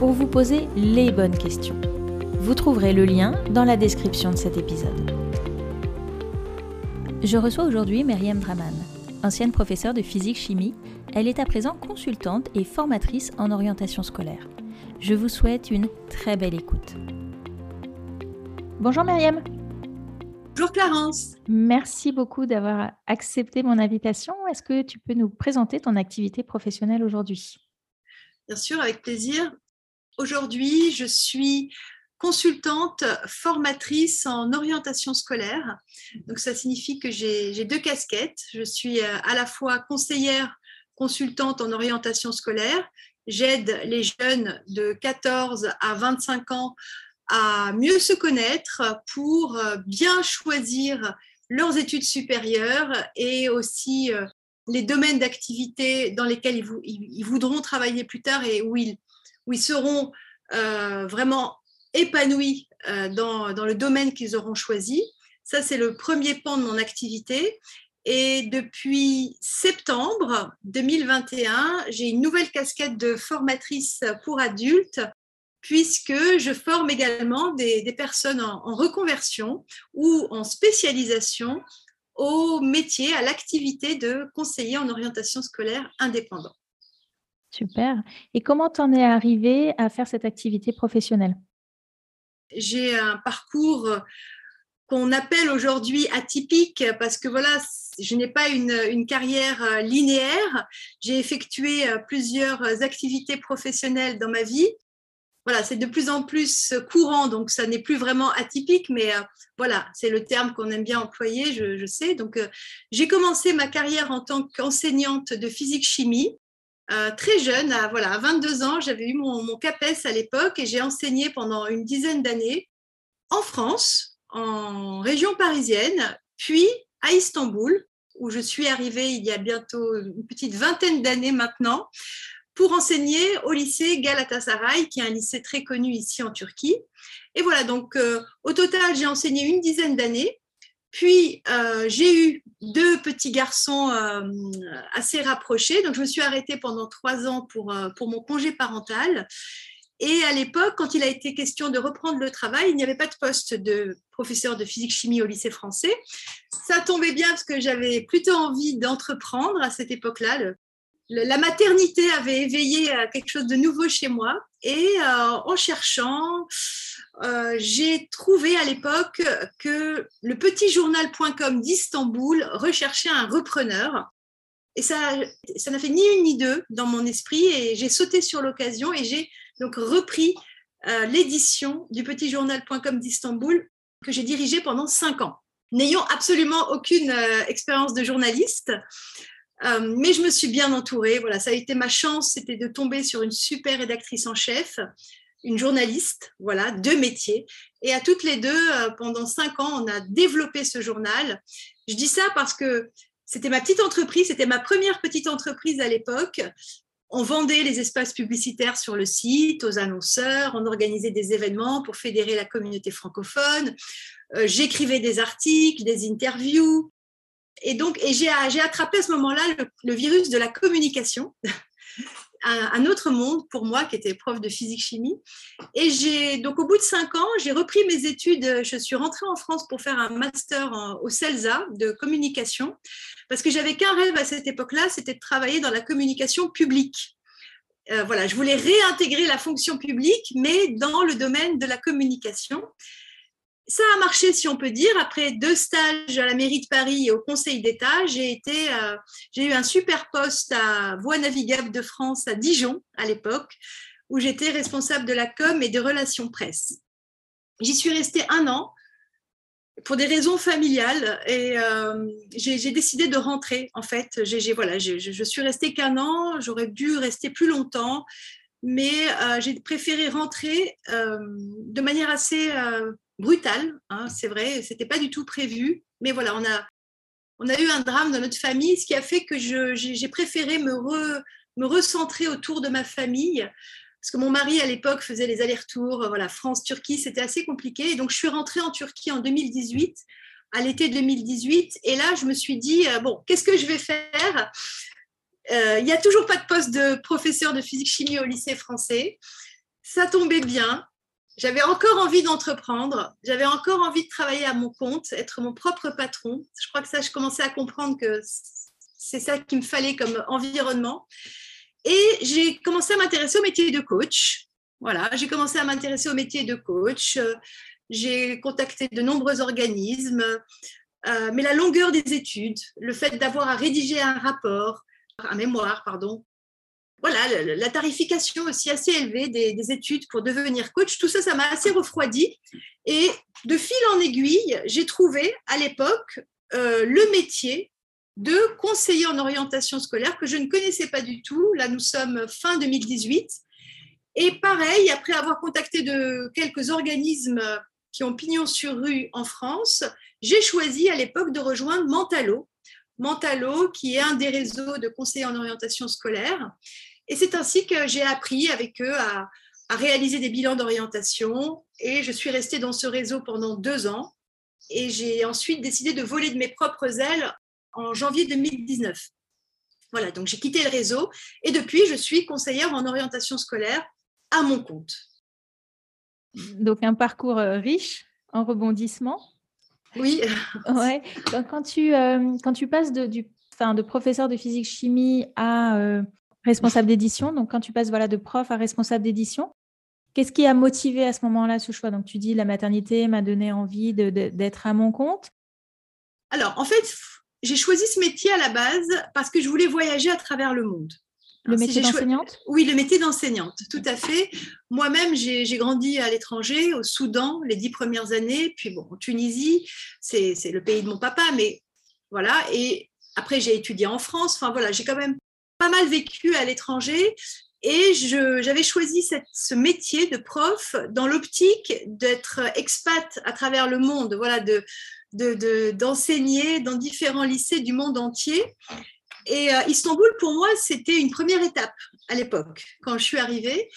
pour vous poser les bonnes questions. Vous trouverez le lien dans la description de cet épisode. Je reçois aujourd'hui Myriam Draman. Ancienne professeure de physique-chimie, elle est à présent consultante et formatrice en orientation scolaire. Je vous souhaite une très belle écoute. Bonjour Myriam. Bonjour Clarence. Merci beaucoup d'avoir accepté mon invitation. Est-ce que tu peux nous présenter ton activité professionnelle aujourd'hui? Bien sûr, avec plaisir. Aujourd'hui, je suis consultante formatrice en orientation scolaire. Donc ça signifie que j'ai deux casquettes. Je suis euh, à la fois conseillère consultante en orientation scolaire. J'aide les jeunes de 14 à 25 ans à mieux se connaître pour euh, bien choisir leurs études supérieures et aussi euh, les domaines d'activité dans lesquels ils, voudront travailler plus tard et où ils, où ils seront euh, vraiment épanouis euh, dans, le domaine qu'ils auront choisi. Ça, c'est le premier pan de mon activité. Et depuis septembre 2021, j'ai une nouvelle casquette de formatrice pour adultes puisque je forme également des, des personnes en, en, reconversion ou en spécialisation au métier, à l'activité de conseiller en orientation scolaire indépendant. Super. Et comment t'en es arrivé à faire cette activité professionnelle? J'ai un parcours qu'on appelle aujourd'hui atypique parce que voilà, je n'ai pas une, une, carrière euh, linéaire. J'ai effectué euh, plusieurs activités professionnelles dans ma vie. Voilà, c'est de plus en plus courant, donc ça n'est plus vraiment atypique, mais euh, voilà, c'est le terme qu'on aime bien employer, je, je sais. Donc, j'ai commencé ma carrière en tant qu'enseignante de physique-chimie euh, très jeune, à, voilà, 22 ans, j'avais eu mon, CAPES à l'époque et j'ai enseigné pendant une dizaine d'années en France, en région parisienne, puis à Istanbul, où je suis arrivée il y a bientôt une petite vingtaine d'années maintenant, pour enseigner au lycée Galatasaray, qui est un lycée très connu ici en Turquie. Et voilà, donc euh, au total, j'ai enseigné une dizaine d'années. Puis, euh, j'ai eu deux petits garçons euh, assez rapprochés. Donc, je me suis arrêtée pendant trois ans pour, euh, pour mon congé parental. Et à l'époque, quand il a été question de reprendre le travail, il n'y avait pas de poste de professeur de physique-chimie au lycée français. Ça tombait bien parce que j'avais plutôt envie d'entreprendre à cette époque-là. La maternité avait éveillé quelque chose de nouveau chez moi. Et en cherchant, euh, j'ai trouvé à l'époque que le petit journal.com d'Istanbul recherchait un repreneur. Et ça, ça n'a fait ni une ni deux dans mon esprit. Et j'ai sauté sur l'occasion et j'ai donc repris euh, l'édition du petit journal.com d'Istanbul que j'ai dirigé pendant cinq ans, n'ayant absolument aucune euh, expérience de journaliste. Mais je me suis bien entourée. Voilà, ça a été ma chance, c'était de tomber sur une super rédactrice en chef une journaliste, voilà, deux métiers. Et à toutes les deux, euh, pendant cinq ans, on a développé ce journal. Je dis ça parce que c'était ma petite entreprise, c'était ma première petite entreprise à l'époque. On vendait les espaces publicitaires sur le site aux annonceurs, on organisait des événements pour fédérer la communauté francophone, euh, j'écrivais des articles, des interviews. Et donc, et j'ai attrapé à ce moment-là le, le virus de la communication un, autre monde pour moi qui était prof de physique-chimie. Et j'ai donc au bout de cinq ans, j'ai repris mes études. Je suis rentrée en France pour faire un master au CELSA de communication parce que j'avais qu'un rêve à cette époque-là, c'était de travailler dans la communication publique. Euh, voilà, je voulais réintégrer la fonction publique, mais dans le domaine de la communication ça a marché, si on peut dire. Après deux stages à la mairie de Paris et au Conseil d'État, j'ai été, euh, j'ai eu un super poste à Voie navigable de France à Dijon à l'époque, où j'étais responsable de la com et des relations presse. J'y suis restée un an pour des raisons familiales et euh, j'ai décidé de rentrer. En fait, j'ai voilà, je suis restée qu'un an. J'aurais dû rester plus longtemps. mais j'ai préféré rentrer de manière assez brutale. Hein, c'est vrai, c'était pas du tout prévu, mais voilà, on a on a eu un drame dans notre famille, ce qui a fait que j'ai préféré me, recentrer autour de ma famille parce que mon mari à l'époque faisait les allers-retours, voilà, France-Turquie, c'était assez compliqué. Et donc je suis rentrée en Turquie en 2018, à l'été 2018, et là je me suis dit euh, bon, qu'est-ce que je vais faire? Euh, Il n'y a toujours pas de poste de professeur de physique-chimie au lycée français. Ça tombait bien. J'avais encore envie d'entreprendre, j'avais encore envie de travailler à mon compte, être mon propre patron. Je crois que ça, je commençais à comprendre que c'est ça qu'il me fallait comme environnement. Et j'ai commencé à m'intéresser au métier de coach. Voilà, j'ai commencé à m'intéresser au métier de coach. J'ai contacté de nombreux organismes. Euh, mais la longueur des études, le fait d'avoir à rédiger un rapport, un mémoire, pardon, voilà, la tarification aussi assez élevée des, études pour devenir coach, tout ça, ça m'a assez refroidi. Et de fil en aiguille, j'ai trouvé à l'époque euh, le métier de conseiller en orientation scolaire que je ne connaissais pas du tout. Là, nous sommes fin 2018. Et pareil, après avoir contacté de quelques organismes qui ont pignon sur rue en France, j'ai choisi à l'époque de rejoindre Mentalo. Mentalo, qui est un des réseaux de conseillers en orientation scolaire. Et c'est ainsi que j'ai appris avec eux à, à réaliser des bilans d'orientation. Et je suis restée dans ce réseau pendant deux ans. Et j'ai ensuite décidé de voler de mes propres ailes en janvier 2019. Voilà, donc j'ai quitté le réseau et depuis, je suis conseillère en orientation scolaire à mon compte. Donc un parcours euh, riche en rebondissement. Oui. ouais. quand, tu, euh, quand tu passes de, du, de professeur de physique-chimie à euh, responsable d'édition, donc quand tu passes voilà, de prof à responsable d'édition, qu'est-ce qui a motivé à ce moment-là ce choix? Donc tu dis la maternité m'a donné envie d'être à mon compte. Alors en fait, j'ai choisi ce métier à la base parce que je voulais voyager à travers le monde. Le métier d'enseignante? Oui, le métier d'enseignante, tout à fait. Moi-même, j'ai grandi à l'étranger, au Soudan, les dix premières années, puis bon, en Tunisie, c'est le pays de mon papa, mais voilà. Et après, j'ai étudié en France. Enfin voilà, j'ai quand même pas mal vécu à l'étranger. Et j'avais choisi ce métier de prof dans l'optique d'être expat à travers le monde, voilà, de, d'enseigner dans différents lycées du monde entier. Et euh, Istanbul, pour moi, c'était une première étape à l'époque, quand je suis arrivée.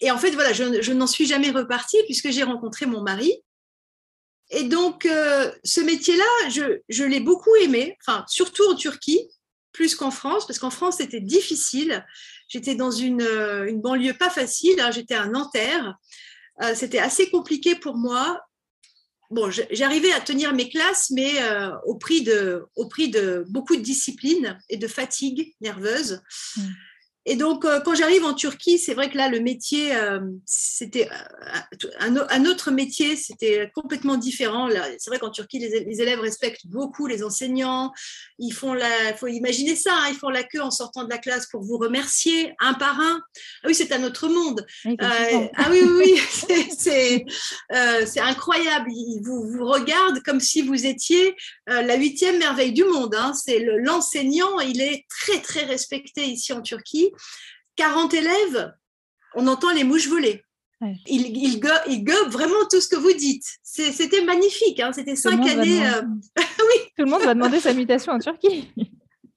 Et en fait, voilà, je, n'en suis jamais repartie puisque j'ai rencontré mon mari. Et donc, euh, ce métier-là, je, je l'ai beaucoup aimé, enfin, surtout en Turquie, plus qu'en France, parce qu'en France, c'était difficile. J'étais dans une, euh, banlieue pas facile, hein, j'étais à Nanterre. c'était assez compliqué pour moi bon, j'arrivais à tenir mes classes, mais euh, au, prix de, beaucoup de discipline et de fatigue nerveuse. Mmh. Et donc, euh, quand j'arrive en Turquie, c'est vrai que là, le métier, euh, c'était euh, un, autre métier, c'était complètement différent. C'est vrai qu'en Turquie, les, élèves respectent beaucoup les enseignants. Ils font la, faut imaginer ça, hein, ils font la queue en sortant de la classe pour vous remercier un par un. Ah oui, c'est un autre monde. ah oui, oui, oui c'est incroyable. Ils vous, vous regardent comme si vous étiez la huitième merveille du monde. Hein. C'est l'enseignant, il est très, très respecté ici en Turquie. 40 élèves, on entend les mouches voler. Il, il, gobe, vraiment tout ce que vous dites. C'était magnifique. Hein. C'était cinq années. Euh, oui. Tout le monde va demander sa mutation en Turquie.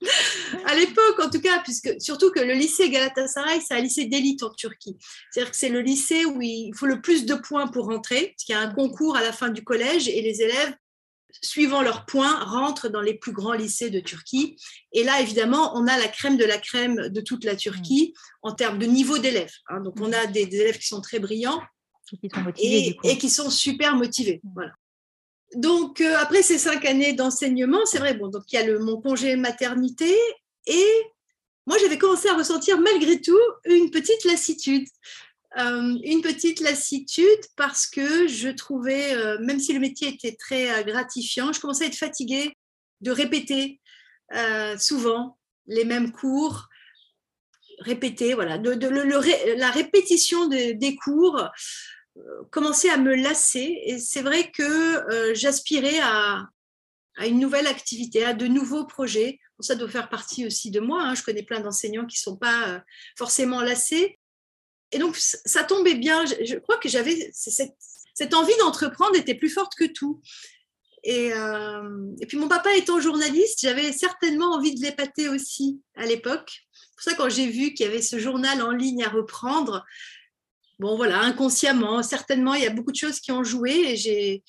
à l'époque, en tout cas, puisque surtout que le lycée Galatasaray, c'est un lycée d'élite en Turquie. C'est-à-dire que c'est le lycée où il faut le plus de points pour rentrer, parce qu'il y a un concours à la fin du collège et les élèves suivant leurs points, rentrent dans les plus grands lycées de Turquie. Et là, évidemment, on a la crème de la crème de toute la Turquie mm. en termes de niveau d'élèves. Hein. Donc, on mm. a des, élèves qui sont très brillants et, qui sont super motivés. Mm. Voilà. Donc, euh, après ces cinq années d'enseignement, c'est vrai, bon, donc il y a le, mon congé maternité et moi, j'avais commencé à ressentir malgré tout une petite lassitude. Euh, une petite lassitude parce que je trouvais, euh, même si le métier était très euh, gratifiant, je commençais à être fatiguée de répéter souvent les mêmes cours, répéter, voilà, la répétition des cours commençait à me lasser et c'est vrai que j'aspirais à, une nouvelle activité, à de nouveaux projets. Ça doit faire partie aussi de moi. Hein. Je connais plein d'enseignants qui ne sont pas forcément lassés, Et donc, ça tombait bien. Je, crois que j'avais cette, cette, envie d'entreprendre était plus forte que tout. Et, euh, et, puis, mon papa étant journaliste, j'avais certainement envie de l'épater aussi à l'époque. C'est pour ça, quand j'ai vu qu'il y avait ce journal en ligne à reprendre, bon, voilà, inconsciemment, certainement, il y a beaucoup de choses qui ont joué. Et j'ai,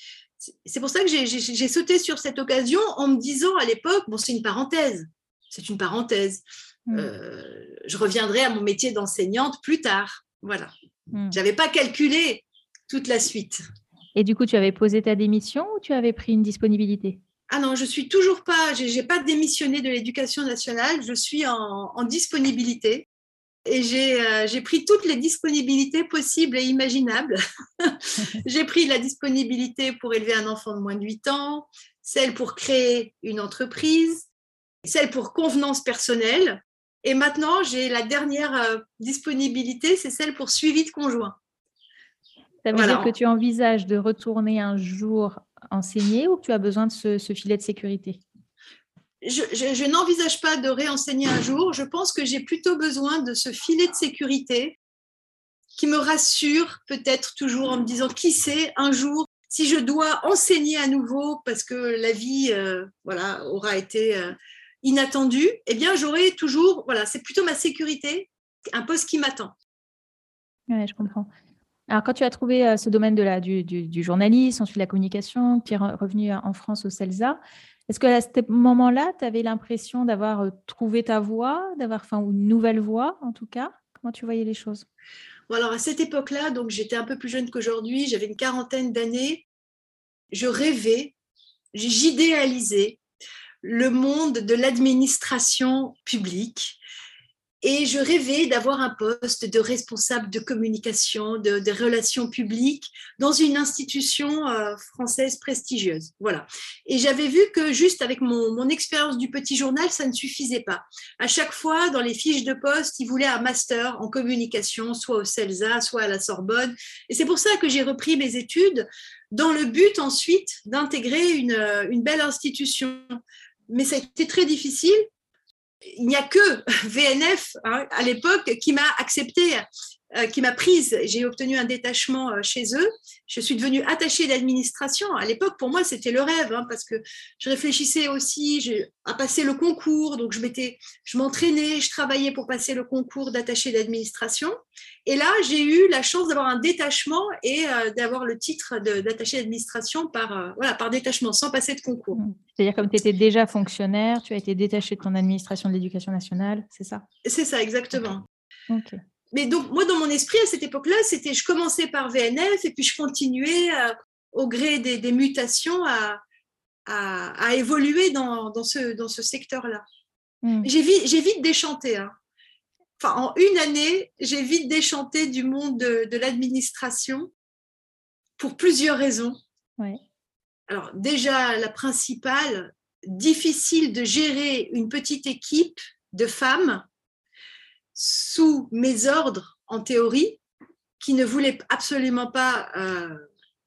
c'est pour ça que j'ai sauté sur cette occasion en me disant à l'époque, bon, c'est une parenthèse, c'est une parenthèse. Mm. Euh, je reviendrai à mon métier d'enseignante plus tard. Voilà. Mm. Je n'avais pas calculé toute la suite. Et du coup, tu avais posé ta démission ou tu avais pris une disponibilité? Ah non, je suis toujours pas, j'ai pas démissionné de l'éducation nationale, je suis en, disponibilité. Et euh, j'ai pris toutes les disponibilités possibles et imaginables. j'ai pris la disponibilité pour élever un enfant de moins de 8 ans, celle pour créer une entreprise, celle pour convenance personnelle, et maintenant, j'ai la dernière euh, disponibilité, c'est celle pour suivi de conjoint. Ça veut dire que tu envisages de retourner un jour enseigner ou que tu as besoin de ce, filet de sécurité? Je, n'envisage pas de réenseigner un jour. Je pense que j'ai plutôt besoin de ce filet de sécurité qui me rassure peut-être toujours en me disant qui sait un jour si je dois enseigner à nouveau parce que la vie euh, voilà aura été euh, inattendu, eh bien, j'aurai toujours, voilà, c'est plutôt ma sécurité, un poste qui m'attend. Oui, je comprends. Alors, quand tu as trouvé euh, ce domaine de la, du, du, journalisme, ensuite la communication, tu es revenu en France au CELSA, est-ce que à ce moment-là, tu avais l'impression d'avoir euh, trouvé ta voie, d'avoir enfin, une nouvelle voie en tout cas? Comment tu voyais les choses? Bon, Alors, à cette époque-là, donc j'étais un peu plus jeune qu'aujourd'hui, j'avais une quarantaine d'années, je rêvais, j'idéalisais le monde de l'administration publique. Et je rêvais d'avoir un poste de responsable de communication, de, relations publiques dans une institution euh, française prestigieuse. Voilà. Et j'avais vu que juste avec mon, mon expérience du petit journal, ça ne suffisait pas. À chaque fois, dans les fiches de poste, ils voulaient un master en communication, soit au CELSA, soit à la Sorbonne. Et c'est pour ça que j'ai repris mes études dans le but ensuite d'intégrer une, une belle institution mais ça a été très difficile. Il n'y a que VNF hein, à l'époque qui m'a accepté, qui m'a prise. J'ai obtenu un détachement euh, chez eux. Je suis devenue attachée d'administration. À l'époque, pour moi, c'était le rêve, hein, parce que je réfléchissais aussi à passer le concours. Donc, je m'étais, je m'entraînais, je travaillais pour passer le concours d'attaché d'administration. Et là, j'ai eu la chance d'avoir un détachement et euh, d'avoir le titre d'attaché d'administration par, euh, voilà, par détachement, sans passer de concours. Mmh. C'est-à-dire comme tu étais déjà fonctionnaire, tu as été détaché de ton administration de l'éducation nationale, c'est ça? C'est ça, exactement. Mais donc, moi, dans mon esprit, à cette époque-là, c'était je commençais par VNF et puis je continuais euh, au gré des, mutations à, à, évoluer dans, dans, ce, dans ce secteur-là. Mmh. J'ai vite, déchanté. Hein en une année, j'ai vite déchanté du monde de, l'administration pour plusieurs raisons. Alors déjà, la principale, difficile de gérer une petite équipe de femmes sous mes ordres en théorie, qui ne voulaient absolument pas euh,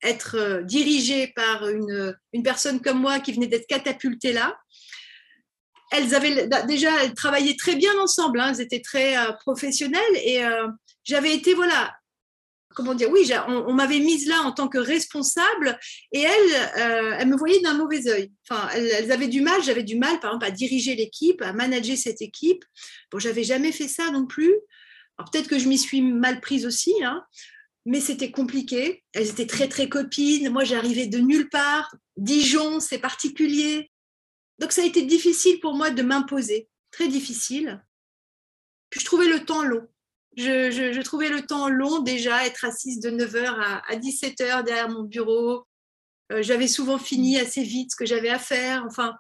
être dirigées par une, une, personne comme moi qui venait d'être catapultée là elles avaient déjà elles travaillaient très bien ensemble, hein. elles étaient très euh, professionnelles et euh, j'avais été voilà comment dire oui on, m'avait mise là en tant que responsable et elles euh, elles me voyaient d'un mauvais œil. Enfin elles, avaient du mal, j'avais du mal par exemple à diriger l'équipe, à manager cette équipe. Bon j'avais jamais fait ça non plus. Alors peut-être que je m'y suis mal prise aussi. Hein, mais c'était compliqué. Elles étaient très, très copines. Moi, j'arrivais de nulle part. Dijon, c'est particulier. Donc ça a été difficile pour moi de m'imposer, très difficile. Puis je trouvais le temps long. Je, trouvais le temps long déjà, être assise de 9h à, 17h derrière mon bureau. Euh, j'avais souvent fini assez vite ce que j'avais à faire. Enfin,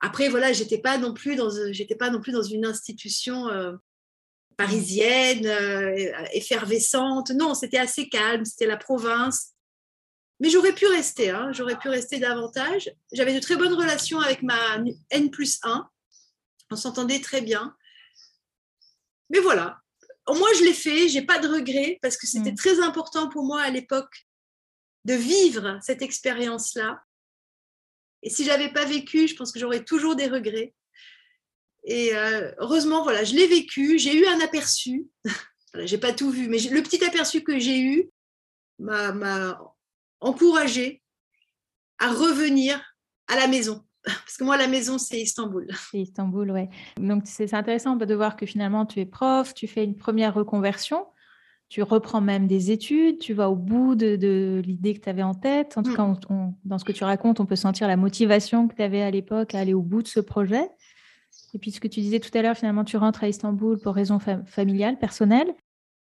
après, voilà, j'étais pas non plus dans, une institution euh, parisienne, euh, effervescente. Non, c'était assez calme, c'était la province. Mais j'aurais pu rester, hein. j'aurais pu rester davantage. J'avais de très bonnes relations avec ma N plus 1. On s'entendait très bien. Mais voilà, moins je l'ai fait, j'ai pas de regrets parce que c'était mm. très important pour moi à l'époque de vivre cette expérience-là. Et si j'avais pas vécu, je pense que j'aurais toujours des regrets. Et euh, heureusement, voilà, je l'ai vécu, j'ai eu un aperçu Voilà, j'ai pas tout vu, mais le petit aperçu que j'ai eu m'a encouragé à revenir à la maison. Parce que moi, la maison, c'est Istanbul. C'est Istanbul, ouais. Donc, c'est intéressant de voir que finalement, tu es prof, tu fais une première reconversion, tu reprends même des études, tu vas au bout de, l'idée que tu avais en tête. En tout mm. cas, dans ce que tu racontes, on peut sentir la motivation que tu avais à l'époque à aller au bout de ce projet. Et puis, ce que tu disais tout à l'heure, finalement, tu rentres à Istanbul pour raisons familiales, personnelles.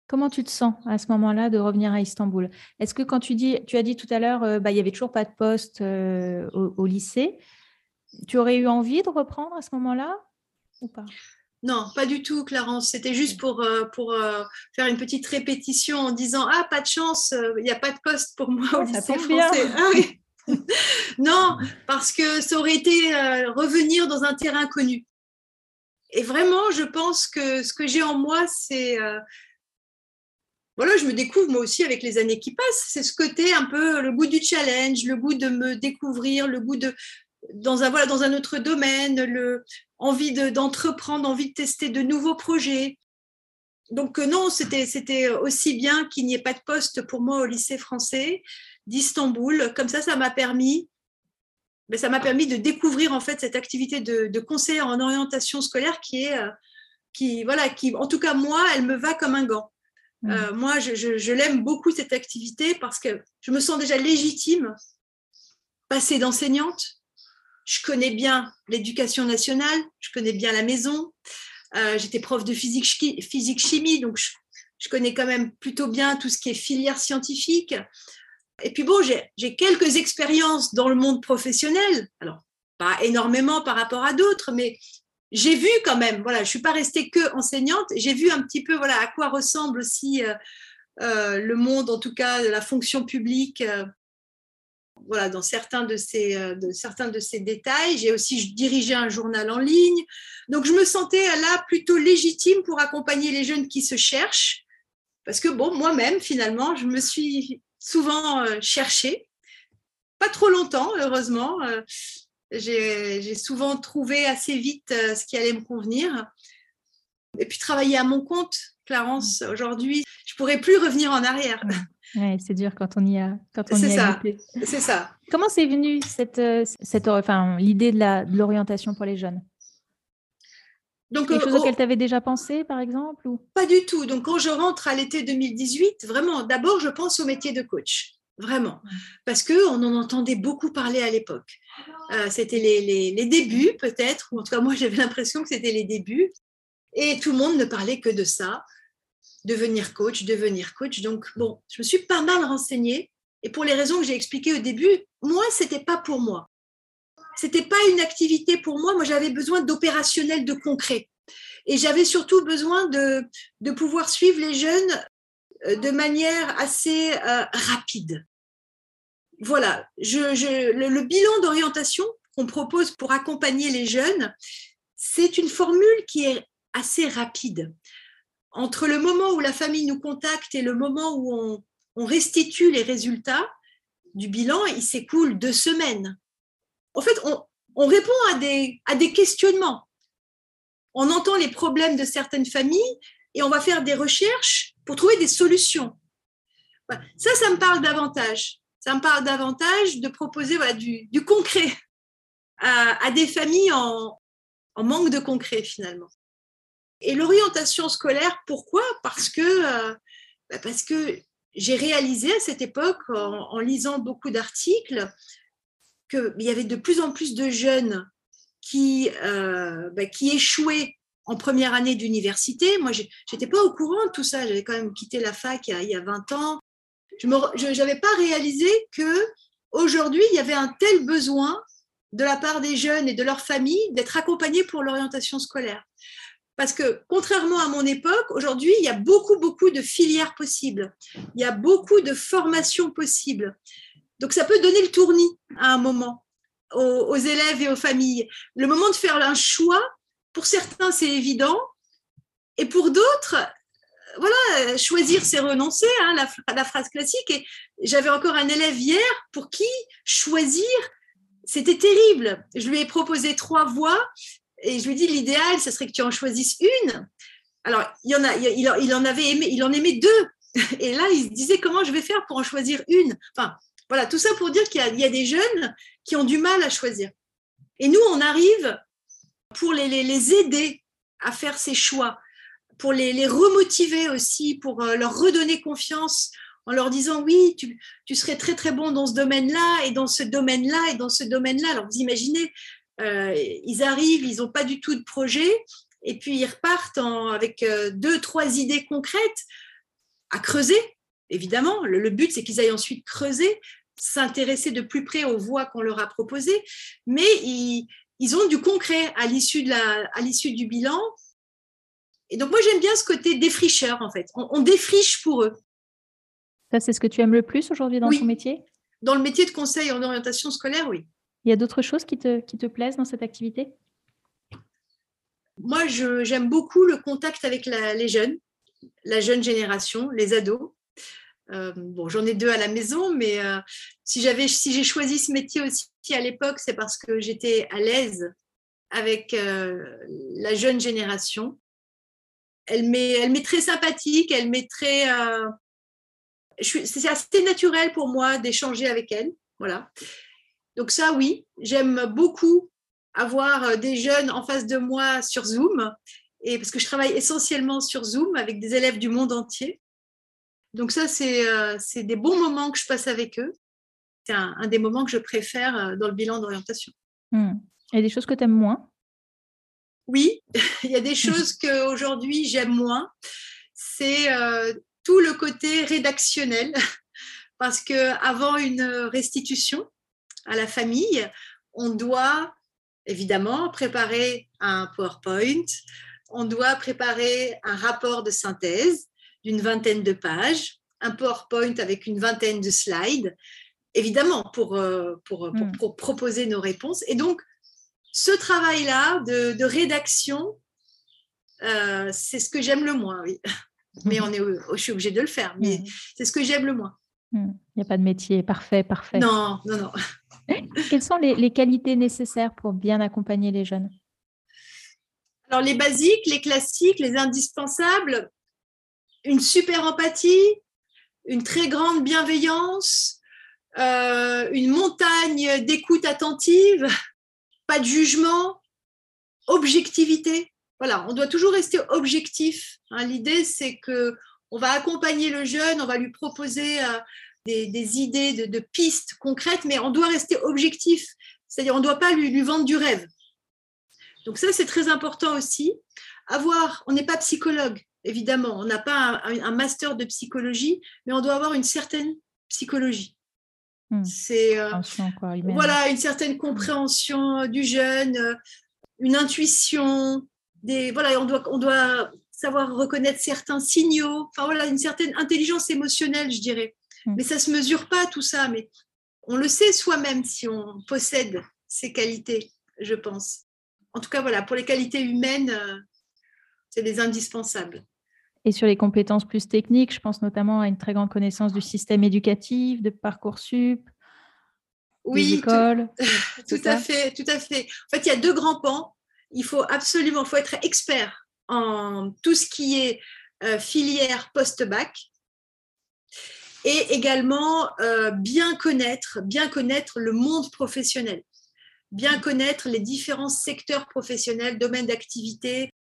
Comment tu te sens à ce moment-là de revenir à Istanbul? Est-ce que quand tu dis, tu as dit tout à l'heure, euh, bah, il n'y avait toujours pas de poste euh, au, lycée, tu aurais eu envie de reprendre à ce moment-là ou pas? Non, pas du tout, Clarence. C'était juste pour, euh, pour faire une petite répétition en disant Ah, pas de chance, il n'y a pas de poste pour moi au lycée français. Ah, oui. non, parce que ça aurait été revenir dans un terrain connu. Et vraiment, je pense que ce que j'ai en moi, c'est voilà, je me découvre moi aussi avec les années qui passent. C'est ce côté un peu le goût du challenge, le goût de me découvrir, le goût de dans un voilà dans un autre domaine, le envie d'entreprendre, envie de tester de nouveaux projets. Donc euh, non, c'était aussi bien qu'il n'y ait pas de poste pour moi au lycée français d'Istanbul. Comme ça, ça m'a permis ben, ça m'a permis de découvrir en fait cette activité de, de conseiller en orientation scolaire qui est euh, qui voilà qui en tout cas moi elle me va comme un gant Mm. Euh, moi, je, l'aime beaucoup cette activité parce que je me sens déjà légitime, passer d'enseignante. Je connais bien l'éducation nationale, je connais bien la maison. Euh, j'étais prof de physique, physique chimie, donc je, connais quand même plutôt bien tout ce qui est filière scientifique. Et puis bon, j'ai quelques expériences dans le monde professionnel. Alors, pas énormément par rapport à d'autres, mais j'ai vu quand même, voilà, je suis pas restée que enseignante, j'ai vu un petit peu voilà à quoi ressemble aussi euh, euh, le monde, en tout cas la fonction publique, voilà dans certains de ces de certains de ces détails. J'ai aussi dirigé un journal en ligne, donc je me sentais là plutôt légitime pour accompagner les jeunes qui se cherchent, parce que bon, moi-même finalement, je me suis souvent cherchée, pas trop longtemps heureusement j'ai souvent trouvé assez vite euh, ce qui allait me convenir. Et puis travailler à mon compte, Clarence, aujourd'hui, je pourrais plus revenir en arrière. Ouais, c'est dur quand on y a quand on C'est ça. C'est ça. Comment c'est venu cette, euh, cette enfin, l'idée de l'orientation pour les jeunes? Donc, quelque chose auquel tu avais déjà pensé, par exemple ou... Pas du tout. Donc, quand je rentre à l'été 2018, vraiment, d'abord, je pense au métier de coach vraiment, parce qu'on en entendait beaucoup parler à l'époque. Euh, c'était les, débuts peut-être, ou en tout cas moi j'avais l'impression que c'était les débuts, et tout le monde ne parlait que de ça, devenir coach, devenir coach. Donc bon, je me suis pas mal renseignée, et pour les raisons que j'ai expliquées au début, moi c'était pas pour moi. C'était pas une activité pour moi. Moi j'avais besoin d'opérationnel, de concret, et j'avais surtout besoin de, de pouvoir suivre les jeunes euh, de manière assez euh, rapide voilà, le, bilan d'orientation qu'on propose pour accompagner les jeunes, c'est une formule qui est assez rapide. Entre le moment où la famille nous contacte et le moment où on, restitue les résultats du bilan, il s'écoule deux semaines. En fait, on, répond à des, questionnements. On entend les problèmes de certaines familles et on va faire des recherches pour trouver des solutions. Ça, ça me parle davantage ça me parle davantage de proposer du, concret à, des familles en, manque de concret finalement. Et l'orientation scolaire, pourquoi? Parce que, euh, bah, parce que j'ai réalisé à cette époque, en, lisant beaucoup d'articles, qu'il y avait de plus en plus de jeunes qui, euh, bah, échouaient en première année d'université. Moi, je n'étais pas au courant de tout ça. J'avais quand même quitté la fac il y a, il y a 20 ans je n'avais pas réalisé que aujourd'hui il y avait un tel besoin de la part des jeunes et de leurs familles d'être accompagnés pour l'orientation scolaire. Parce que contrairement à mon époque, aujourd'hui, il y a beaucoup, beaucoup de filières possibles. Il y a beaucoup de formations possibles. Donc, ça peut donner le tournis à un moment aux, élèves et aux familles. Le moment de faire un choix, pour certains, c'est évident. Et pour d'autres, voilà, choisir, c'est renoncer, hein, la, phrase classique. Et j'avais encore un élève hier pour qui choisir, c'était terrible. Je lui ai proposé trois voies et je lui dit l'idéal, ce serait que tu en choisisses une. Alors, il, en avait aimé, il en aimait deux. Et là, il se disait comment je vais faire pour en choisir une? Enfin, voilà, tout ça pour dire qu'il y, a des jeunes qui ont du mal à choisir. Et nous, on arrive pour les, les, aider à faire ces choix, pour les, les remotiver aussi, pour euh, leur redonner confiance en leur disant oui, tu, tu serais très très bon dans ce domaine-là et dans ce domaine-là et dans ce domaine-là. Alors vous imaginez, euh, ils arrivent, ils n'ont pas du tout de projet et puis ils repartent avec euh, deux, trois idées concrètes à creuser. Évidemment, le, le but c'est qu'ils aillent ensuite creuser, s'intéresser de plus près aux voies qu'on leur a proposées, mais ils, ils ont du concret à l'issue du bilan. Et donc moi j'aime bien ce côté défricheur en fait. on défriche pour eux. Ça, c'est ce que tu aimes le plus aujourd'hui dans ton métier? Dans le métier de conseil en orientation scolaire, oui. Il y a d'autres choses qui te, qui te plaisent dans cette activité? Moi, j'aime beaucoup le contact avec les jeunes, la jeune génération, les ados. Euh, bon, j'en ai deux à la maison, mais euh, si j'avais, si j'ai choisi ce métier aussi à l'époque, c'est parce que j'étais à l'aise avec euh, la jeune génération. Elle m'est, elle m'est très sympathique, elle m'est très, c'est assez naturel pour moi d'échanger avec elle. Voilà. Donc ça, oui, j'aime beaucoup avoir euh, des jeunes en face de moi sur Zoom, et parce que je travaille essentiellement sur Zoom avec des élèves du monde entier. Donc ça, c'est euh, des bons moments que je passe avec eux. C'est un, des moments que je préfère euh, dans le bilan d'orientation. Il y a des choses que tu aimes moins? Oui, il y a des choses qu'aujourd'hui j'aime moins. C'est tout le côté rédactionnel, parce que avant une restitution à la famille, on doit évidemment préparer un PowerPoint, on doit préparer un rapport de synthèse d'une vingtaine de pages, un PowerPoint avec une vingtaine de slides, évidemment pour, euh, pour, hmm. proposer nos réponses. Et donc, ce travail-là de, rédaction, euh, c'est ce que j'aime le moins, oui mais on est, je suis obligée de le faire. Mais mm. c'est ce que j'aime le moins. Mm. Il n'y a pas de métier parfait, parfait. Non, non, non. Quelles sont les, qualités nécessaires pour bien accompagner les jeunes? Alors, les basiques, les classiques, les indispensables, une super empathie, une très grande bienveillance, euh, une montagne d'écoute attentive, pas de jugement, objectivité voilà, on doit toujours rester objectif. Hein. L'idée, c'est que on va accompagner le jeune, on va lui proposer euh, des, idées de, pistes concrètes, mais on doit rester objectif. C'est-à-dire, on ne doit pas lui, vendre du rêve. Donc ça, c'est très important aussi. Avoir, on n'est pas psychologue, évidemment, on n'a pas un, master de psychologie, mais on doit avoir une certaine psychologie. Hmm. C'est euh, voilà une certaine compréhension du jeune, euh, une intuition, voilà, on doit, on doit savoir reconnaître certains signaux, enfin voilà, une certaine intelligence émotionnelle, je dirais. Mm. Mais ça se mesure pas tout ça, mais on le sait soi-même si on possède ces qualités, je pense. En tout cas, voilà, pour les qualités humaines, euh, c'est des indispensables. Et sur les compétences plus techniques, je pense notamment à une très grande connaissance du système éducatif, de Parcoursup, oui, des écoles. Tout, tout à fait, tout à fait. En fait, il y a deux grands pans il faut absolument faut être expert en tout ce qui est euh, filière post-bac et également euh, bien connaître, bien connaître le monde professionnel, bien connaître les différents secteurs professionnels, domaines d'activité,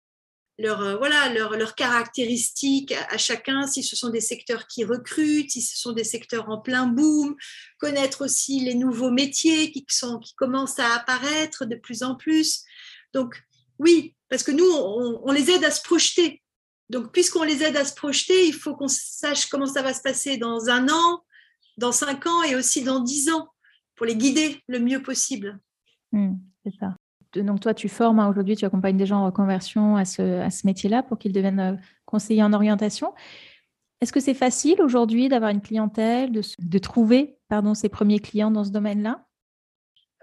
leurs euh, voilà, leur, caractéristiques à, chacun, si ce sont des secteurs qui recrutent, si ce sont des secteurs en plein boom, connaître aussi les nouveaux métiers qui, sont, qui commencent à apparaître de plus en plus. Donc, oui, parce que nous, on, les aide à se projeter. Donc, puisqu'on les aide à se projeter, il faut qu'on sache comment ça va se passer dans un an, dans cinq ans et aussi dans dix ans, pour les guider le mieux possible. Hmm, c'est ça. Donc, toi, tu formes hein, aujourd'hui, tu accompagnes des gens en reconversion à ce, à ce métier-là pour qu'ils deviennent euh, conseillers en orientation. Est-ce que c'est facile aujourd'hui d'avoir une clientèle, de, de trouver pardon, ses premiers clients dans ce domaine-là?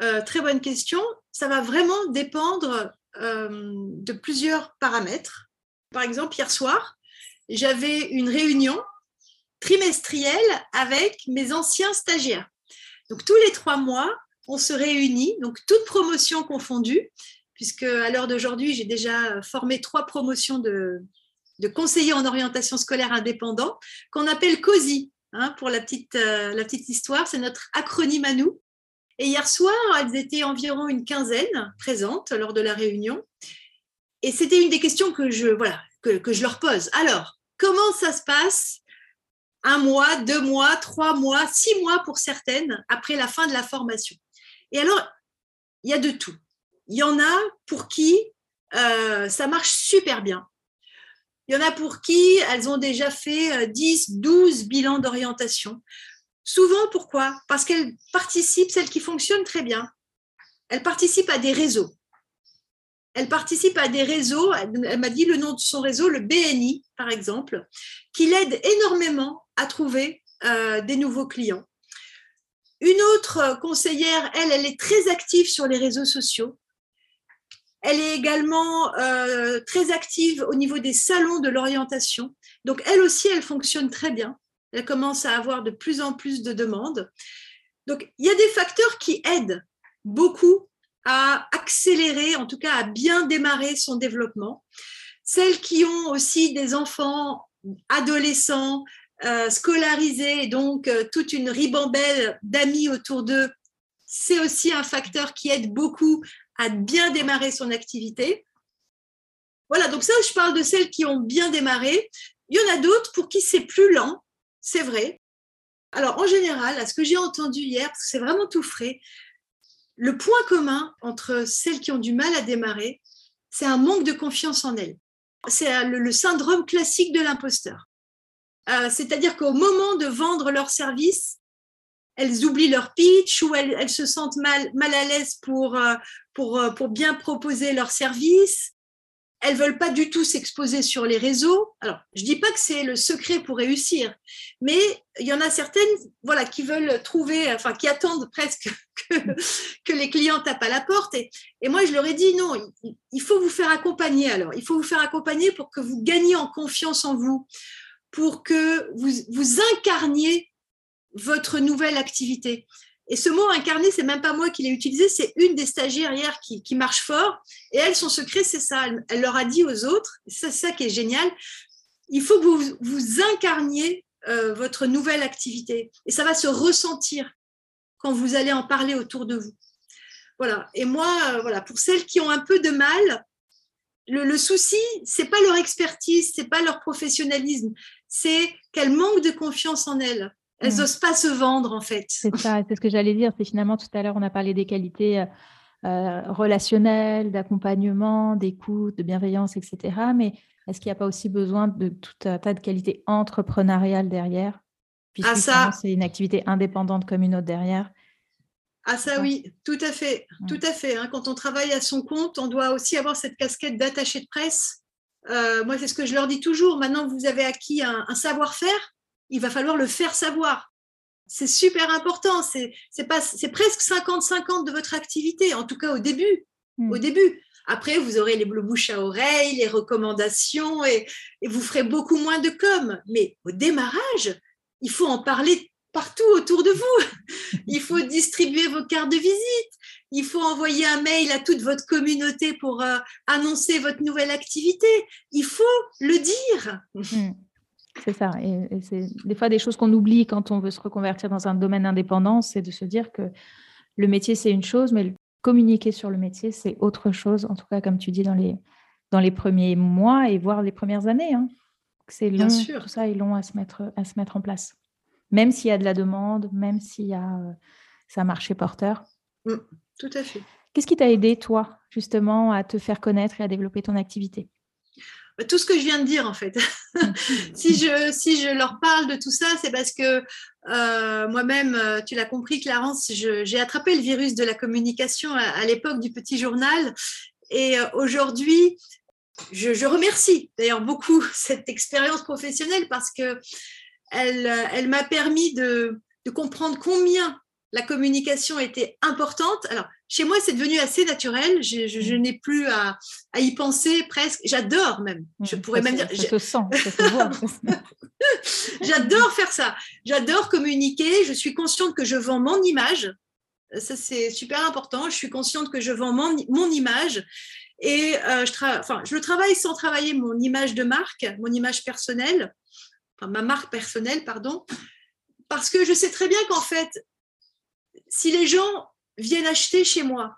Euh, Très bonne question ça va vraiment dépendre euh, de plusieurs paramètres. Par exemple, hier soir, j'avais une réunion trimestrielle avec mes anciens stagiaires. Donc tous les trois mois, on se réunit, donc toutes promotions confondues, puisque à l'heure d'aujourd'hui, j'ai déjà formé trois promotions de, conseillers en orientation scolaire indépendant qu'on appelle COSI. Hein, pour euh, la petite histoire, c'est notre acronyme à nous. Et hier soir, elles étaient environ une quinzaine présentes lors de la réunion. Et c'était une des questions que je, leur pose. Alors, comment ça se passe un mois, deux mois, trois mois, six mois pour certaines après la fin de la formation? Et alors, il y a de tout. Il y en a pour qui euh, ça marche super bien. Il y en a pour qui elles ont déjà fait 10, euh, 12 bilans d'orientation. Souvent, pourquoi? Parce qu'elles participent, celles qui fonctionnent très bien, elles participent à des réseaux. Elle participe à des réseaux, elle m'a dit le nom de son réseau, le BNI par exemple, qui l'aide énormément à trouver euh, des nouveaux clients. Une autre conseillère, elle, elle est très active sur les réseaux sociaux. Elle est également euh, très active au niveau des salons de l'orientation. Donc, elle aussi, elle fonctionne très bien. Elle commence à avoir de plus en plus de demandes. Donc, il y a des facteurs qui aident beaucoup à accélérer, en tout cas à bien démarrer son développement. Celles qui ont aussi des enfants adolescents, euh, scolarisés, donc euh, toute une ribambelle d'amis autour d'eux, c'est aussi un facteur qui aide beaucoup à bien démarrer son activité. Voilà, donc ça, je parle de celles qui ont bien démarré. Il y en a d'autres pour qui c'est plus lent, c'est vrai. Alors, en général, à ce que j'ai entendu hier, c'est vraiment tout frais, le point commun entre celles qui ont du mal à démarrer, c'est un manque de confiance en elles. C'est le, syndrome classique de l'imposteur. Euh, c'est-à-dire qu'au moment de vendre leur service, elles oublient leur pitch ou elles, se sentent mal, à l'aise euh, euh, pour bien proposer leur service elles veulent pas du tout s'exposer sur les réseaux. Alors, je dis pas que c'est le secret pour réussir, mais il y en a certaines, voilà, qui veulent trouver, enfin, qui attendent presque que, les clients tapent à la porte. Et, moi, je leur ai dit non, il, faut vous faire accompagner. Alors, il faut vous faire accompagner pour que vous gagniez en confiance en vous, pour que vous incarniez votre nouvelle activité. Et ce mot incarné, c'est même pas moi qui l'ai utilisé, c'est une des stagiaires hier qui, marche fort. Et elle, son secret, c'est ça. Elle, leur a dit aux autres, c'est ça qui est génial, il faut que vous, vous incarniez euh, votre nouvelle activité. Et ça va se ressentir quand vous allez en parler autour de vous. Voilà. Et moi, euh, voilà, pour celles qui ont un peu de mal, le, le souci, c'est pas leur expertise, c'est pas leur professionnalisme, c'est qu'elles manquent de confiance en elles. Elles n'osent mm. pas se vendre, en fait. C'est ça, c'est ce que j'allais dire. C'est finalement, tout à l'heure, on a parlé des qualités euh, euh, relationnelles, d'accompagnement, d'écoute, de bienveillance, etc. Mais est-ce qu'il n'y a pas aussi besoin de tout un tas de qualités entrepreneuriales derrière? Puisque ah, ça... c'est une activité indépendante comme une autre derrière. Ah ça oui, tout à fait, tout à fait. Hein. Quand on travaille à son compte, on doit aussi avoir cette casquette d'attaché de presse. Euh, moi, c'est ce que je leur dis toujours. Maintenant, vous avez acquis un savoir-faire il va falloir le faire savoir. C'est super important. C'est presque 50-50 de votre activité, en tout cas au début. Hmm. Au début. Après, vous aurez les bouche à oreille, les recommandations et, vous ferez beaucoup moins de com. Mais au démarrage, il faut en parler partout autour de vous. Il faut distribuer vos cartes de visite. Il faut envoyer un mail à toute votre communauté pour euh, annoncer votre nouvelle activité. Il faut le dire. Hmm. C'est ça. Et, c'est des fois des choses qu'on oublie quand on veut se reconvertir dans un domaine indépendant, c'est de se dire que le métier, c'est une chose, mais communiquer sur le métier, c'est autre chose. En tout cas, comme tu dis, dans les, dans les premiers mois et voire les premières années. Hein. C'est long, sûr. tout ça est long à se mettre, à se mettre en place. Même s'il y a de la demande, même s'il y a euh, ça marché porteur. Mmh, tout à fait. Qu'est-ce qui t'a aidé, toi, justement, à te faire connaître et à développer ton activité? Tout ce que je viens de dire en fait. si, je, leur parle de tout ça, c'est parce que euh, moi-même, euh, tu l'as compris Clarence, j'ai attrapé le virus de la communication à, l'époque du petit journal et euh, aujourd'hui, je, remercie d'ailleurs beaucoup cette expérience professionnelle parce que elle, elle m'a permis de, de comprendre combien la communication était importante. Alors, chez moi, c'est devenu assez naturel. Je, je, mm. n'ai plus à, à, y penser presque. J'adore même. Je mm. pourrais même dire. Je te sens. J'adore faire ça. J'adore communiquer. Je suis consciente que je vends mon image. Ça, c'est super important. Je suis consciente que je vends mon, mon image. Et je, enfin, je le travaille sans travailler mon image de marque, mon image personnelle, enfin ma marque personnelle, pardon, parce que je sais très bien qu'en fait, si les gens viennent acheter chez moi,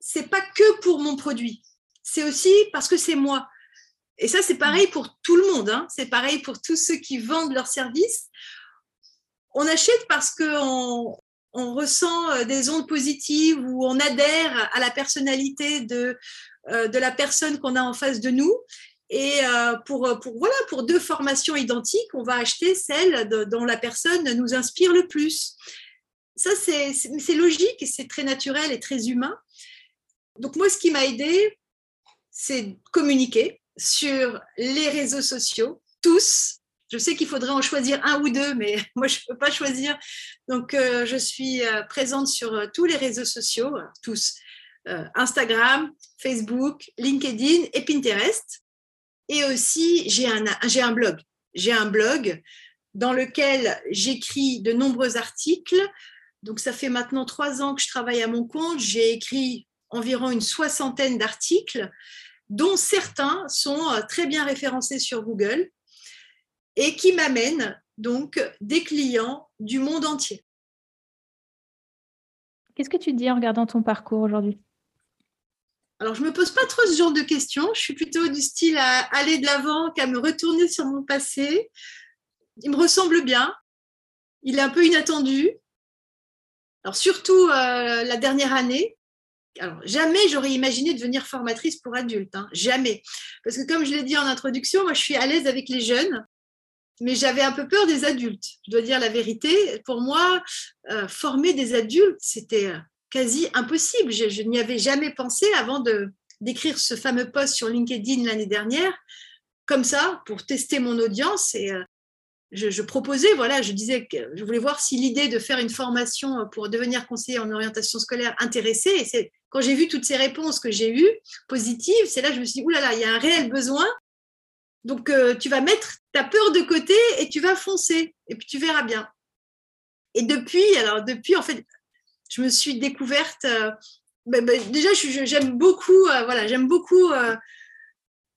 c'est pas que pour mon produit, c'est aussi parce que c'est moi. Et ça, c'est pareil pour tout le monde. Hein. C'est pareil pour tous ceux qui vendent leurs services. On achète parce qu'on on ressent euh, des ondes positives ou on adhère à la personnalité de, euh, de la personne qu'on a en face de nous. Et euh, pour, pour, voilà, pour deux formations identiques, on va acheter celle dont la personne nous inspire le plus. Ça, c'est logique, c'est très naturel et très humain. Donc moi, ce qui m'a aidé, c'est communiquer sur les réseaux sociaux, tous, je sais qu'il faudrait en choisir un ou deux, mais moi, je ne peux pas choisir. Donc, euh, je suis euh, présente sur euh, tous les réseaux sociaux, tous. Instagram, Facebook, LinkedIn et Pinterest. Et aussi, j'ai un, j'ai un blog. J'ai un blog dans lequel j'écris de nombreux articles. Donc, ça fait maintenant trois ans que je travaille à mon compte. J'ai écrit environ une soixantaine d'articles, dont certains sont très bien référencés sur Google et qui m'amène donc des clients du monde entier. Qu'est-ce que tu dis en regardant ton parcours aujourd'hui? Alors, je ne me pose pas trop ce genre de questions. Je suis plutôt du style à aller de l'avant qu'à me retourner sur mon passé. Il me ressemble bien. Il est un peu inattendu. Alors, surtout euh, la dernière année. Jamais j'aurais imaginé devenir formatrice pour adultes. Hein. Jamais. Parce que, comme je l'ai dit en introduction, moi, je suis à l'aise avec les jeunes mais j'avais un peu peur des adultes. Je dois dire la vérité. Pour moi, euh, former des adultes, c'était euh, quasi impossible. Je, n'y avais jamais pensé avant d'écrire ce fameux post sur LinkedIn l'année dernière, comme ça, pour tester mon audience. Et je, proposais, voilà, je disais que je voulais voir si l'idée de faire une formation pour devenir conseiller en orientation scolaire intéressait. Et c'est quand j'ai vu toutes ces réponses que j'ai eues positives, c'est là que je me suis dit, oulala, il y a un réel besoin. Donc, euh, tu vas mettre ta peur de côté et tu vas foncer. Et puis, tu verras bien. Et depuis, alors, depuis, en fait, je me suis découverte. Euh, ben, ben, déjà, j'aime beaucoup, euh, voilà, j'aime beaucoup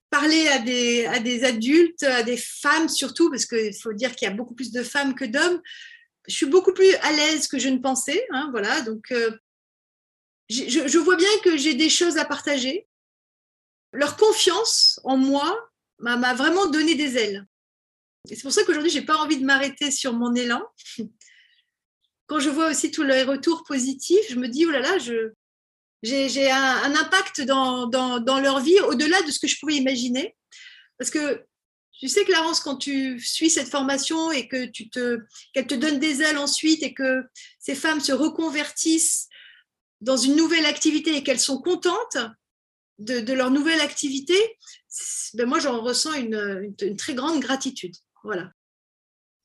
parler à des, adultes, à des femmes surtout, parce qu'il faut dire qu'il y a beaucoup plus de femmes que d'hommes. Je suis beaucoup plus à l'aise que je ne pensais. Hein, voilà, donc, je, je vois bien que j'ai des choses à partager. Leur confiance en moi m'a vraiment donné des ailes. C'est pour ça qu'aujourd'hui, je n'ai pas envie de m'arrêter sur mon élan. Quand je vois aussi tous les retours positifs, je me dis, oh là là, j'ai un, impact dans, dans, leur vie au-delà de ce que je pouvais imaginer. Parce que tu sais, Clarence, quand tu suis cette formation et que tu te, qu'elle te donne des ailes ensuite et que ces femmes se reconvertissent dans une nouvelle activité et qu'elles sont contentes de, de leur nouvelle activité, ben moi, j'en ressens une, très grande gratitude. Voilà.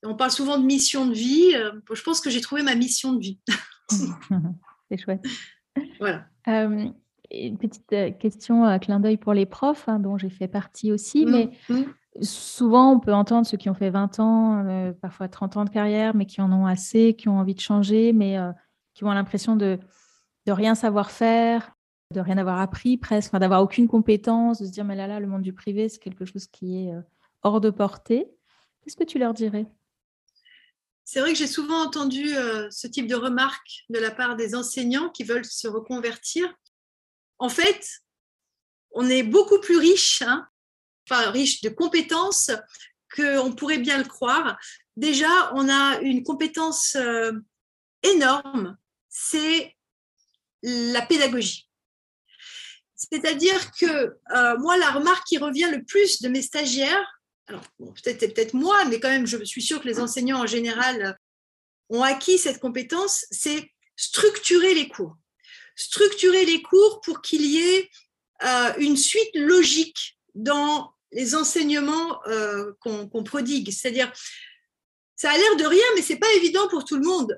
On parle souvent de mission de vie. Euh, je pense que j'ai trouvé ma mission de vie. C'est chouette. Voilà. Euh, une petite euh, question, à clin d'œil pour les profs, hein, dont j'ai fait partie aussi, mmh, mais mmh. souvent on peut entendre ceux qui ont fait 20 ans, parfois 30 ans de carrière, mais qui en ont assez, qui ont envie de changer, mais qui ont l'impression de, de rien savoir faire, de rien avoir appris presque, d'avoir aucune compétence, de se dire mais là là, le monde du privé, c'est quelque chose qui est euh, hors de portée. Qu'est-ce que tu leur dirais? C'est vrai que j'ai souvent entendu euh, ce type de remarques de la part des enseignants qui veulent se reconvertir. En fait, on est beaucoup plus riche, hein, enfin riche de compétences qu'on pourrait bien le croire. Déjà, on a une compétence euh, énorme, c'est la pédagogie. C'est-à-dire que euh, moi, la remarque qui revient le plus de mes stagiaires, alors peut-être peut-être moi, mais quand même, je suis sûre que les enseignants en général euh, ont acquis cette compétence, c'est structurer les cours. Structurer les cours pour qu'il y ait euh, une suite logique dans les enseignements qu'on prodigue. C'est-à-dire, ça a l'air de rien, mais c'est pas évident pour tout le monde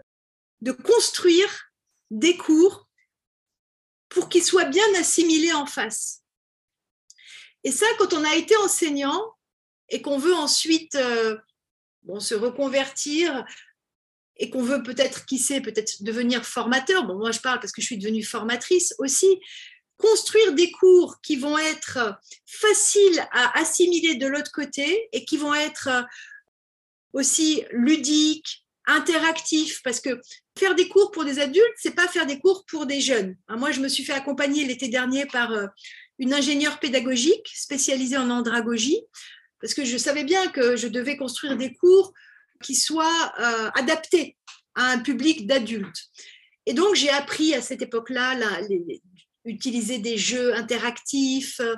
de construire des cours pour qu'il soit bien assimilé en face. Et ça, quand on a été enseignant et qu'on veut ensuite euh, se reconvertir et qu'on veut peut-être, qui sait, peut-être devenir formateur. Bon, moi, je parle parce que je suis devenue formatrice aussi. construire des cours qui vont être faciles à assimiler de l'autre côté et qui vont être aussi ludiques, interactifs, parce que faire des cours pour des adultes, c'est pas faire des cours pour des jeunes. Moi, je me suis fait accompagner l'été dernier par euh, une ingénieure pédagogique spécialisée en andragogie, parce que je savais bien que je devais construire des cours qui soient euh, adaptés à un public d'adultes. Et donc, j'ai appris à cette époque-là utiliser des jeux interactifs, euh,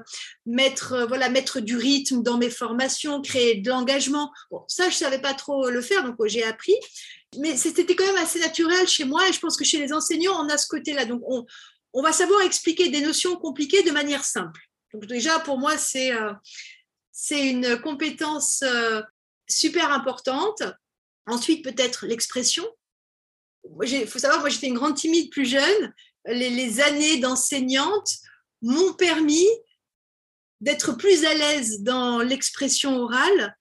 mettre, voilà, mettre du rythme dans mes formations, créer de l'engagement. Bon, ça, je ne savais pas trop le faire, donc j'ai appris mais c'était quand même assez naturel chez moi et je pense que chez les enseignants, on a ce côté-là. Donc, on, on, va savoir expliquer des notions compliquées de manière simple. Donc, déjà, pour moi, c'est euh, c'est une compétence euh, super importante. Ensuite, peut-être l'expression. Il faut savoir, moi, j'étais une grande timide plus jeune. Les, années d'enseignante m'ont permis d'être plus à l'aise dans l'expression orale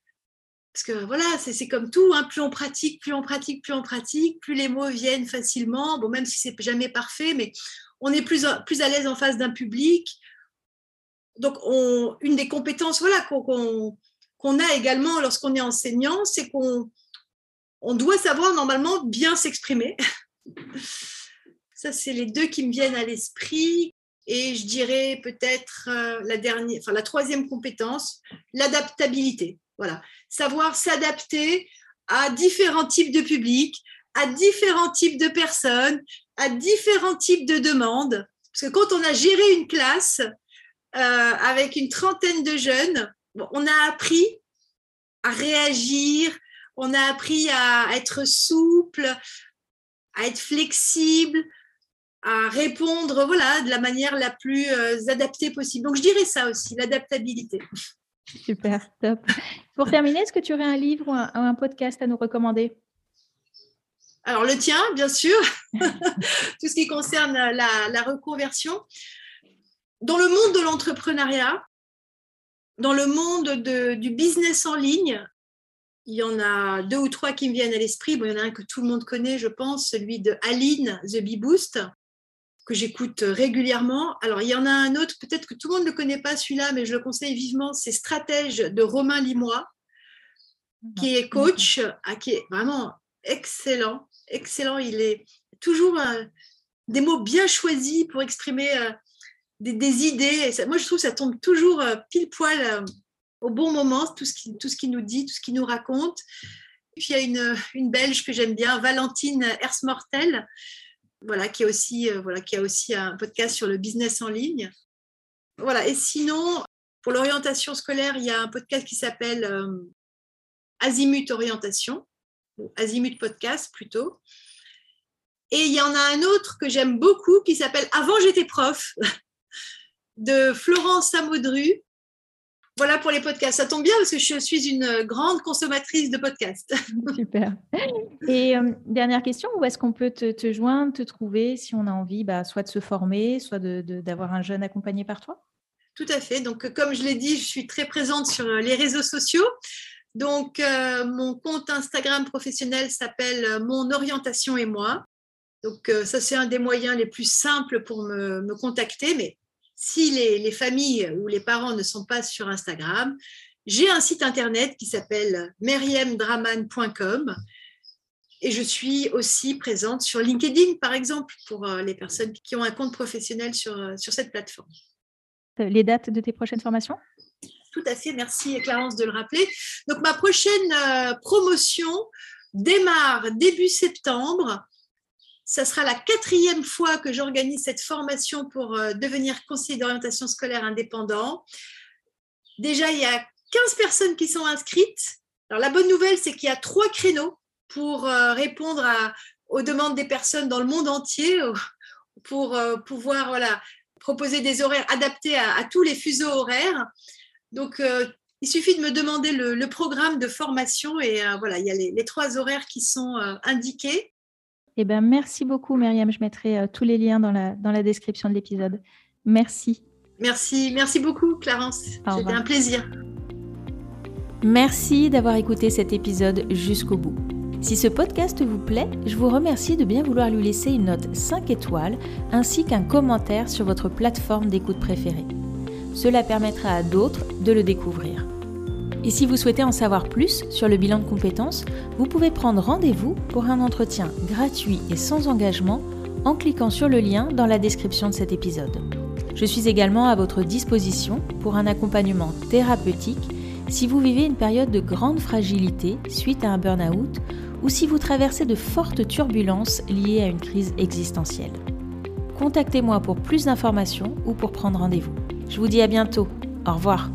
parce que voilà, c'est comme tout, hein, plus on pratique, plus on pratique, plus on pratique, plus les mots viennent facilement, bon, même si c'est jamais parfait, mais on est plus, plus à l'aise en face d'un public. Donc, on, une des compétences voilà, qu'on a également lorsqu'on est enseignant, c'est qu'on on doit savoir normalement bien s'exprimer. Ça, c'est les deux qui me viennent à l'esprit. Et je dirais peut-être euh, la dernière, enfin la troisième compétence, l'adaptabilité. Voilà, savoir s'adapter à différents types de publics, à différents types de personnes, à différents types de demandes. Parce que quand on a géré une classe avec une trentaine de jeunes, on a appris à réagir, on a appris à être souple, à être flexible, à répondre voilà, de la manière la plus euh, adaptée possible. Donc je dirais ça aussi, l'adaptabilité. Super, top. Pour terminer, est-ce que tu aurais un livre ou un, podcast à nous recommander? Alors, le tien, bien sûr, tout ce qui concerne la, reconversion. Dans le monde de l'entrepreneuriat, dans le monde du business en ligne, il y en a deux ou trois qui me viennent à l'esprit. Bon, il y en a un que tout le monde connaît, je pense, celui de Aline, The Bee Boost que j'écoute régulièrement. Alors, il y en a un autre, peut-être que tout le monde ne le connaît pas celui-là, mais je le conseille vivement, c'est Stratège de Romain Limois, qui est coach, ah, qui est vraiment excellent, excellent. Il est toujours euh, des mots bien choisis pour exprimer euh, des, idées. moi, je trouve que ça tombe toujours euh, pile poil au bon moment, tout ce qu'il tout ce qui nous dit, tout ce qu'il nous raconte. puis, il y a une, une Belge que j'aime bien, Valentine Hersmortel, voilà, qui, aussi, euh, voilà, qui a aussi un podcast sur le business en ligne. Voilà, et sinon, pour l'orientation scolaire, il y a un podcast qui s'appelle euh, Azimut Orientation, ou Azimut Podcast plutôt. Et il y en a un autre que j'aime beaucoup qui s'appelle Avant j'étais prof de Florence Samodru, voilà pour les podcasts. Ça tombe bien parce que je suis une grande consommatrice de podcasts. Super. Et euh, dernière question, où est-ce qu'on peut te, joindre, te trouver si on a envie bah, soit de se former, soit d'avoir un jeune accompagné par toi? Tout à fait. Donc, comme je l'ai dit, je suis très présente sur les réseaux sociaux. Donc, euh, mon compte Instagram professionnel s'appelle Mon orientation et moi. Donc, euh, ça, c'est un des moyens les plus simples pour me, me contacter. Mais si les, familles ou les parents ne sont pas sur Instagram, j'ai un site internet qui s'appelle meriemdraman.com et je suis aussi présente sur LinkedIn, par exemple, pour euh, les personnes qui ont un compte professionnel sur, euh, sur cette plateforme. Les dates de tes prochaines formations? Tout à fait, merci Clarence de le rappeler. Donc ma prochaine euh, promotion démarre début septembre ça sera la quatrième fois que j'organise cette formation pour euh, devenir conseiller d'orientation scolaire indépendant. Déjà, il y a 15 personnes qui sont inscrites. Alors, la bonne nouvelle, c'est qu'il y a trois créneaux pour euh, répondre aux demandes des personnes dans le monde entier, pour euh, pouvoir voilà, proposer des horaires adaptés à, tous les fuseaux horaires. Donc, il suffit de me demander le, programme de formation et voilà, il y a les trois horaires qui sont indiqués. Eh ben, merci beaucoup, Myriam. Je mettrai euh, tous les liens dans la, dans la description de l'épisode. Merci. Merci, merci beaucoup, Clarence. C'était un plaisir. Merci d'avoir écouté cet épisode jusqu'au bout. Si ce podcast vous plaît, je vous remercie de bien vouloir lui laisser une note 5 étoiles ainsi qu'un commentaire sur votre plateforme d'écoute préférée. Cela permettra à d'autres de le découvrir. Et si vous souhaitez en savoir plus sur le bilan de compétences, vous pouvez prendre rendez-vous pour un entretien gratuit et sans engagement en cliquant sur le lien dans la description de cet épisode. Je suis également à votre disposition pour un accompagnement thérapeutique si vous vivez une période de grande fragilité suite à un burn-out ou si vous traversez de fortes turbulences liées à une crise existentielle. Contactez-moi pour plus d'informations ou pour prendre rendez-vous. Je vous dis à bientôt. Au revoir.